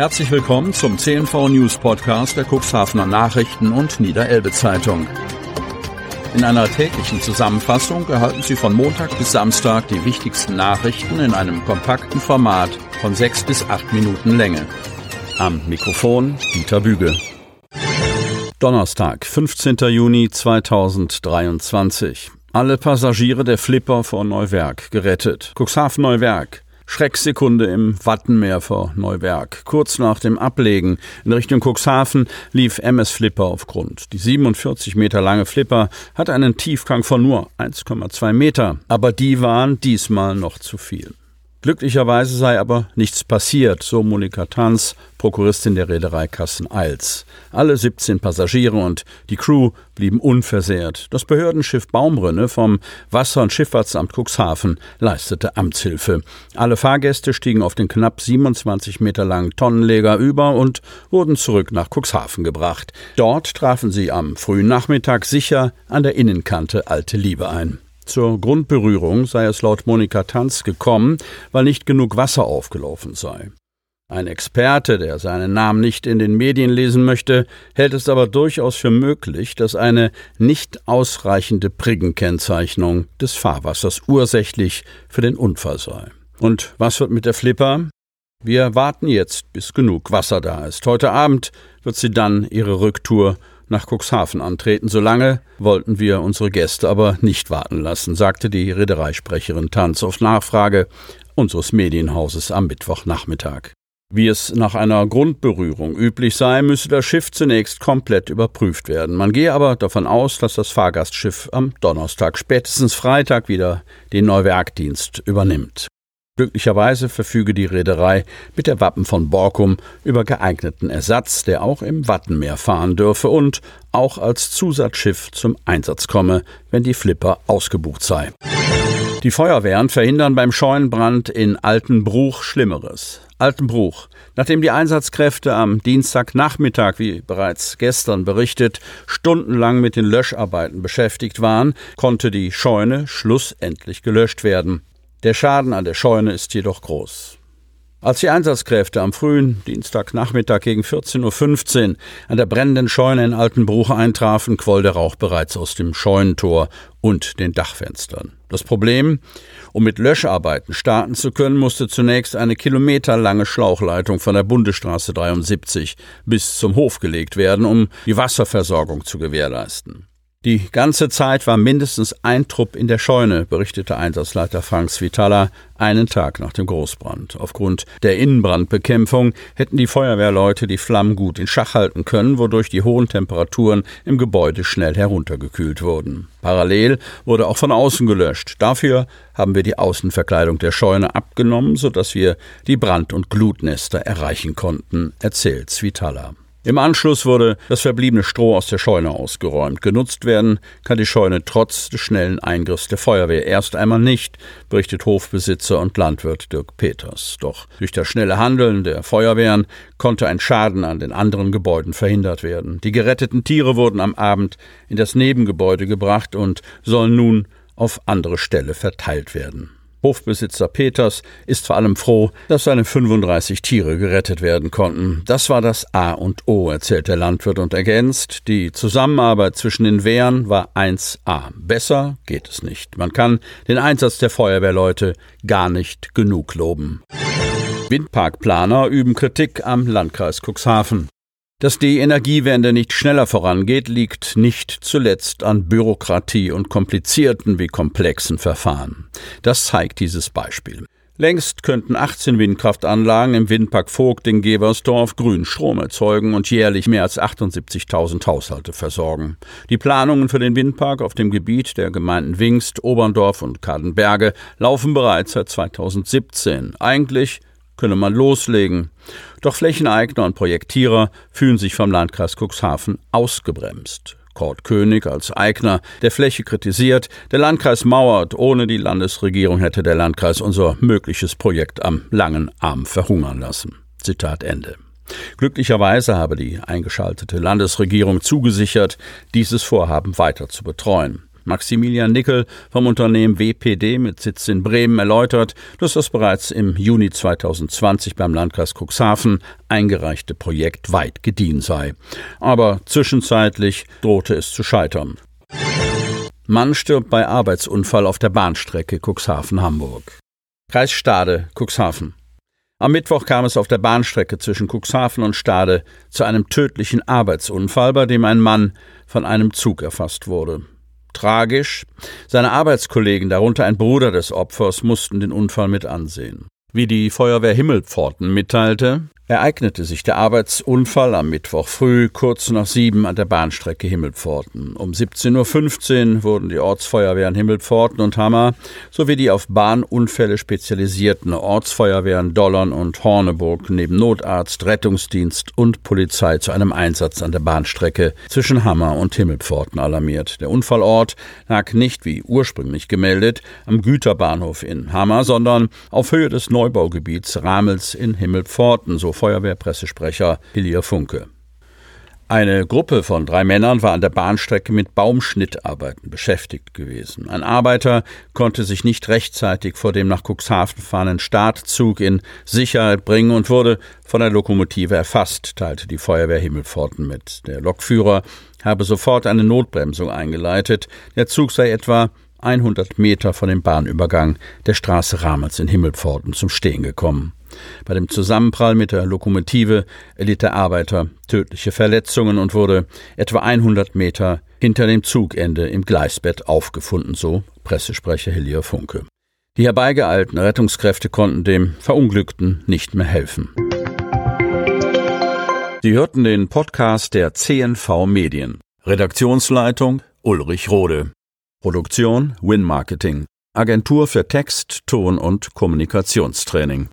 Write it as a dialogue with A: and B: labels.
A: Herzlich willkommen zum CNV News Podcast der Cuxhavener Nachrichten und Niederelbe Zeitung. In einer täglichen Zusammenfassung erhalten Sie von Montag bis Samstag die wichtigsten Nachrichten in einem kompakten Format von sechs bis acht Minuten Länge. Am Mikrofon Dieter Büge. Donnerstag, 15. Juni 2023. Alle Passagiere der Flipper vor Neuwerk gerettet. Cuxhaven Neuwerk. Schrecksekunde im Wattenmeer vor Neuwerk. Kurz nach dem Ablegen in Richtung Cuxhaven lief MS Flipper auf Grund. Die 47 Meter lange Flipper hat einen Tiefgang von nur 1,2 Meter, aber die waren diesmal noch zu viel. Glücklicherweise sei aber nichts passiert, so Monika Tanz, Prokuristin der Reederei Kassen-Eils. Alle 17 Passagiere und die Crew blieben unversehrt. Das Behördenschiff Baumrinne vom Wasser- und Schifffahrtsamt Cuxhaven leistete Amtshilfe. Alle Fahrgäste stiegen auf den knapp 27 Meter langen Tonnenleger über und wurden zurück nach Cuxhaven gebracht. Dort trafen sie am frühen Nachmittag sicher an der Innenkante Alte Liebe ein. Zur Grundberührung sei es laut Monika Tanz gekommen, weil nicht genug Wasser aufgelaufen sei. Ein Experte, der seinen Namen nicht in den Medien lesen möchte, hält es aber durchaus für möglich, dass eine nicht ausreichende Priggenkennzeichnung des Fahrwassers ursächlich für den Unfall sei. Und was wird mit der Flipper? Wir warten jetzt, bis genug Wasser da ist. Heute Abend wird sie dann ihre Rücktour nach Cuxhaven antreten. Solange wollten wir unsere Gäste aber nicht warten lassen, sagte die Reedereisprecherin Tanz auf Nachfrage unseres Medienhauses am Mittwochnachmittag. Wie es nach einer Grundberührung üblich sei, müsse das Schiff zunächst komplett überprüft werden. Man gehe aber davon aus, dass das Fahrgastschiff am Donnerstag, spätestens Freitag wieder den Neuwerkdienst übernimmt. Glücklicherweise verfüge die Reederei mit der Wappen von Borkum über geeigneten Ersatz, der auch im Wattenmeer fahren dürfe und auch als Zusatzschiff zum Einsatz komme, wenn die Flipper ausgebucht sei. Die Feuerwehren verhindern beim Scheunenbrand in Altenbruch Schlimmeres. Altenbruch. Nachdem die Einsatzkräfte am Dienstagnachmittag, wie bereits gestern berichtet, stundenlang mit den Löscharbeiten beschäftigt waren, konnte die Scheune schlussendlich gelöscht werden. Der Schaden an der Scheune ist jedoch groß. Als die Einsatzkräfte am frühen Dienstagnachmittag gegen 14.15 Uhr an der brennenden Scheune in Altenbruch eintrafen, quoll der Rauch bereits aus dem Scheunentor und den Dachfenstern. Das Problem, um mit Löscharbeiten starten zu können, musste zunächst eine kilometerlange Schlauchleitung von der Bundesstraße 73 bis zum Hof gelegt werden, um die Wasserversorgung zu gewährleisten. Die ganze Zeit war mindestens ein Trupp in der Scheune, berichtete Einsatzleiter Frank Svitala einen Tag nach dem Großbrand. Aufgrund der Innenbrandbekämpfung hätten die Feuerwehrleute die Flammen gut in Schach halten können, wodurch die hohen Temperaturen im Gebäude schnell heruntergekühlt wurden. Parallel wurde auch von außen gelöscht. Dafür haben wir die Außenverkleidung der Scheune abgenommen, sodass wir die Brand- und Glutnester erreichen konnten, erzählt Svitala. Im Anschluss wurde das verbliebene Stroh aus der Scheune ausgeräumt. Genutzt werden kann die Scheune trotz des schnellen Eingriffs der Feuerwehr erst einmal nicht, berichtet Hofbesitzer und Landwirt Dirk Peters. Doch durch das schnelle Handeln der Feuerwehren konnte ein Schaden an den anderen Gebäuden verhindert werden. Die geretteten Tiere wurden am Abend in das Nebengebäude gebracht und sollen nun auf andere Stelle verteilt werden. Hofbesitzer Peters ist vor allem froh, dass seine 35 Tiere gerettet werden konnten. Das war das A und O, erzählt der Landwirt und ergänzt, die Zusammenarbeit zwischen den Wehren war 1A. Besser geht es nicht. Man kann den Einsatz der Feuerwehrleute gar nicht genug loben. Windparkplaner üben Kritik am Landkreis Cuxhaven. Dass die Energiewende nicht schneller vorangeht, liegt nicht zuletzt an Bürokratie und komplizierten wie komplexen Verfahren. Das zeigt dieses Beispiel. Längst könnten 18 Windkraftanlagen im Windpark Vogt in Geversdorf Grünstrom erzeugen und jährlich mehr als 78.000 Haushalte versorgen. Die Planungen für den Windpark auf dem Gebiet der Gemeinden Wingst, Oberndorf und Kadenberge laufen bereits seit 2017. Eigentlich könne man loslegen. Doch Flächeneigner und Projektierer fühlen sich vom Landkreis Cuxhaven ausgebremst. Kurt König als Eigner der Fläche kritisiert, der Landkreis mauert, ohne die Landesregierung hätte der Landkreis unser mögliches Projekt am langen Arm verhungern lassen. Zitat Ende. Glücklicherweise habe die eingeschaltete Landesregierung zugesichert, dieses Vorhaben weiter zu betreuen. Maximilian Nickel vom Unternehmen WPD mit Sitz in Bremen erläutert, dass das bereits im Juni 2020 beim Landkreis Cuxhaven eingereichte Projekt weit gediehen sei. Aber zwischenzeitlich drohte es zu scheitern. Mann stirbt bei Arbeitsunfall auf der Bahnstrecke Cuxhaven-Hamburg. Kreis Stade, Cuxhaven. Am Mittwoch kam es auf der Bahnstrecke zwischen Cuxhaven und Stade zu einem tödlichen Arbeitsunfall, bei dem ein Mann von einem Zug erfasst wurde. Tragisch, seine Arbeitskollegen, darunter ein Bruder des Opfers, mussten den Unfall mit ansehen. Wie die Feuerwehr Himmelpforten mitteilte, ereignete sich der Arbeitsunfall am Mittwoch früh kurz nach sieben an der Bahnstrecke Himmelpforten. Um 17.15 Uhr wurden die Ortsfeuerwehren Himmelpforten und Hammer sowie die auf Bahnunfälle spezialisierten Ortsfeuerwehren Dollern und Horneburg neben Notarzt, Rettungsdienst und Polizei zu einem Einsatz an der Bahnstrecke zwischen Hammer und Himmelpforten alarmiert. Der Unfallort lag nicht wie ursprünglich gemeldet am Güterbahnhof in Hammer, sondern auf Höhe des Neubaugebiets Ramels in Himmelpforten, so Feuerwehrpressesprecher Hillier Funke. Eine Gruppe von drei Männern war an der Bahnstrecke mit Baumschnittarbeiten beschäftigt gewesen. Ein Arbeiter konnte sich nicht rechtzeitig vor dem nach Cuxhaven fahrenden Startzug in Sicherheit bringen und wurde von der Lokomotive erfasst, teilte die Feuerwehr Himmelpforten mit. Der Lokführer habe sofort eine Notbremsung eingeleitet. Der Zug sei etwa 100 Meter von dem Bahnübergang der Straße Ramels in Himmelpforten zum Stehen gekommen. Bei dem Zusammenprall mit der Lokomotive erlitt der Arbeiter tödliche Verletzungen und wurde etwa 100 Meter hinter dem Zugende im Gleisbett aufgefunden, so Pressesprecher Hillier Funke. Die herbeigeeilten Rettungskräfte konnten dem Verunglückten nicht mehr helfen. Sie hörten den Podcast der CNV Medien. Redaktionsleitung Ulrich Rode. Produktion Win Marketing. Agentur für Text, Ton und Kommunikationstraining.